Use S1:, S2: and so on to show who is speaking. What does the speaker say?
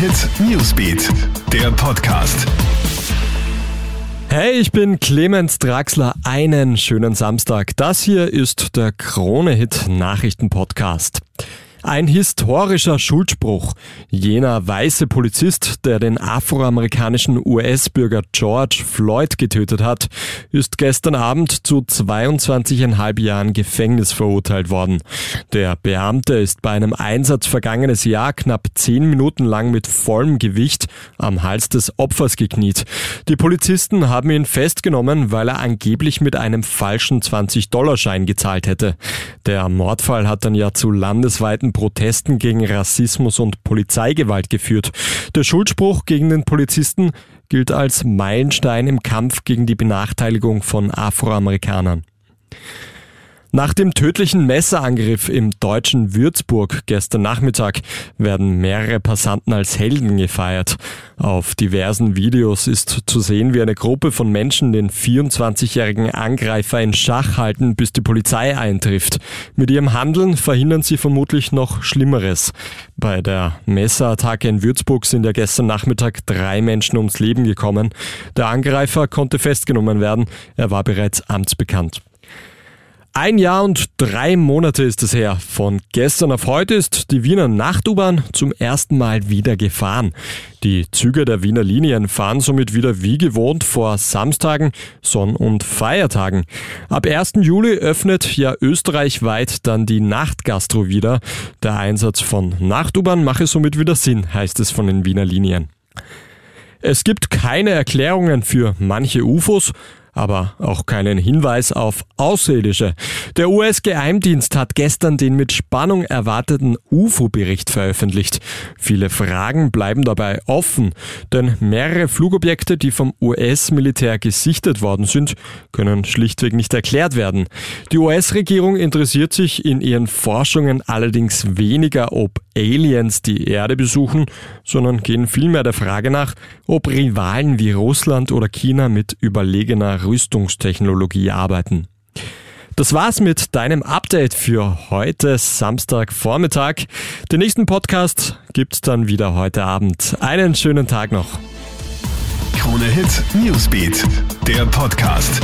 S1: Hit Newsbeat, der Podcast.
S2: Hey, ich bin Clemens Draxler. Einen schönen Samstag. Das hier ist der Krone Hit Nachrichten Podcast. Ein historischer Schuldspruch. Jener weiße Polizist, der den afroamerikanischen US-Bürger George Floyd getötet hat, ist gestern Abend zu 22,5 Jahren Gefängnis verurteilt worden. Der Beamte ist bei einem Einsatz vergangenes Jahr knapp 10 Minuten lang mit vollem Gewicht am Hals des Opfers gekniet. Die Polizisten haben ihn festgenommen, weil er angeblich mit einem falschen 20-Dollar-Schein gezahlt hätte. Der Mordfall hat dann ja zu landesweiten Protesten gegen Rassismus und Polizeigewalt geführt. Der Schuldspruch gegen den Polizisten gilt als Meilenstein im Kampf gegen die Benachteiligung von Afroamerikanern. Nach dem tödlichen Messerangriff im deutschen Würzburg gestern Nachmittag werden mehrere Passanten als Helden gefeiert. Auf diversen Videos ist zu sehen, wie eine Gruppe von Menschen den 24-jährigen Angreifer in Schach halten, bis die Polizei eintrifft. Mit ihrem Handeln verhindern sie vermutlich noch Schlimmeres. Bei der Messerattacke in Würzburg sind ja gestern Nachmittag drei Menschen ums Leben gekommen. Der Angreifer konnte festgenommen werden. Er war bereits amtsbekannt. Ein Jahr und drei Monate ist es her. Von gestern auf heute ist die Wiener Nacht-U-Bahn zum ersten Mal wieder gefahren. Die Züge der Wiener Linien fahren somit wieder wie gewohnt vor Samstagen, Sonn- und Feiertagen. Ab 1. Juli öffnet ja österreichweit dann die Nachtgastro wieder. Der Einsatz von Nacht-U-Bahn mache somit wieder Sinn, heißt es von den Wiener Linien. Es gibt keine Erklärungen für manche UFOs aber auch keinen Hinweis auf Außerirdische. Der US-Geheimdienst hat gestern den mit Spannung erwarteten UFO-Bericht veröffentlicht. Viele Fragen bleiben dabei offen, denn mehrere Flugobjekte, die vom US-Militär gesichtet worden sind, können schlichtweg nicht erklärt werden. Die US-Regierung interessiert sich in ihren Forschungen allerdings weniger, ob Aliens die Erde besuchen, sondern gehen vielmehr der Frage nach, ob Rivalen wie Russland oder China mit überlegener Rüstungstechnologie arbeiten. Das war's mit deinem Update für heute Samstagvormittag. Den nächsten Podcast gibt's dann wieder heute Abend. Einen schönen Tag noch.
S1: Krone Hit Newsbeat, der Podcast.